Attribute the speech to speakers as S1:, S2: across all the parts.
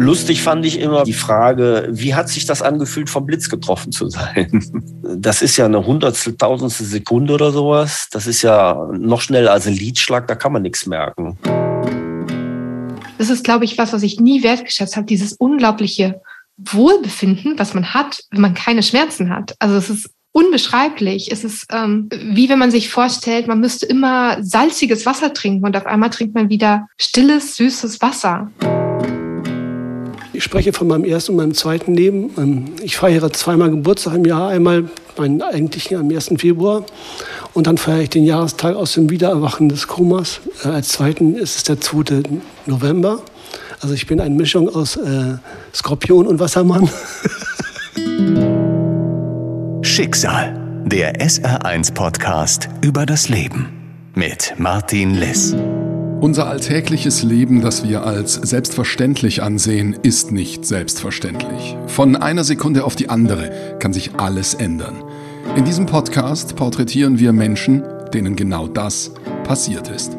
S1: Lustig fand ich immer die Frage, wie hat sich das angefühlt, vom Blitz getroffen zu sein? Das ist ja eine hundertstel, tausendstel Sekunde oder sowas. Das ist ja noch schneller als ein Liedschlag, da kann man nichts merken.
S2: Das ist, glaube ich, was, was ich nie wertgeschätzt habe, dieses unglaubliche Wohlbefinden, was man hat, wenn man keine Schmerzen hat. Also es ist unbeschreiblich. Es ist ähm, wie wenn man sich vorstellt, man müsste immer salziges Wasser trinken und auf einmal trinkt man wieder stilles, süßes Wasser.
S3: Ich spreche von meinem ersten und meinem zweiten Leben. Ähm, ich feiere zweimal Geburtstag im Jahr. Einmal meinen eigentlichen am 1. Februar und dann feiere ich den Jahrestag aus dem Wiedererwachen des Komas. Äh, als zweiten ist es der 2. November. Also ich bin eine Mischung aus äh, Skorpion und Wassermann.
S4: Schicksal, der SR1-Podcast über das Leben mit Martin Liss.
S5: Unser alltägliches Leben, das wir als selbstverständlich ansehen, ist nicht selbstverständlich. Von einer Sekunde auf die andere kann sich alles ändern. In diesem Podcast porträtieren wir Menschen, denen genau das passiert ist.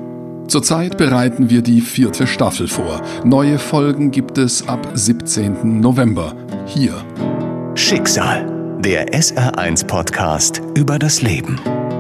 S5: Zurzeit bereiten wir die vierte Staffel vor. Neue Folgen gibt es ab 17. November hier.
S4: Schicksal der SR1-Podcast über das Leben.